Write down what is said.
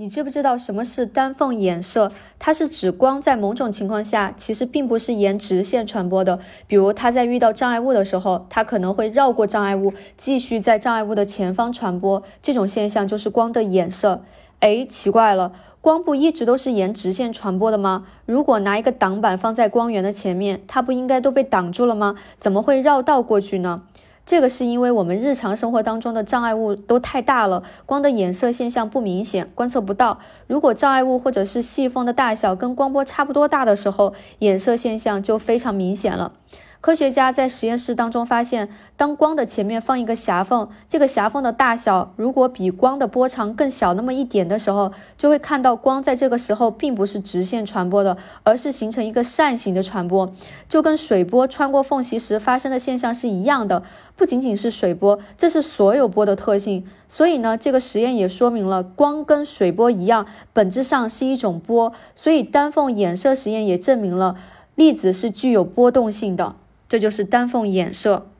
你知不知道什么是单凤衍射？它是指光在某种情况下其实并不是沿直线传播的，比如它在遇到障碍物的时候，它可能会绕过障碍物，继续在障碍物的前方传播。这种现象就是光的衍射。哎，奇怪了，光不一直都是沿直线传播的吗？如果拿一个挡板放在光源的前面，它不应该都被挡住了吗？怎么会绕道过去呢？这个是因为我们日常生活当中的障碍物都太大了，光的衍射现象不明显，观测不到。如果障碍物或者是细缝的大小跟光波差不多大的时候，衍射现象就非常明显了。科学家在实验室当中发现，当光的前面放一个狭缝，这个狭缝的大小如果比光的波长更小那么一点的时候，就会看到光在这个时候并不是直线传播的，而是形成一个扇形的传播，就跟水波穿过缝隙时发生的现象是一样的。不仅仅是水波，这是所有波的特性。所以呢，这个实验也说明了光跟水波一样，本质上是一种波。所以丹凤衍射实验也证明了粒子是具有波动性的。这就是丹凤衍射。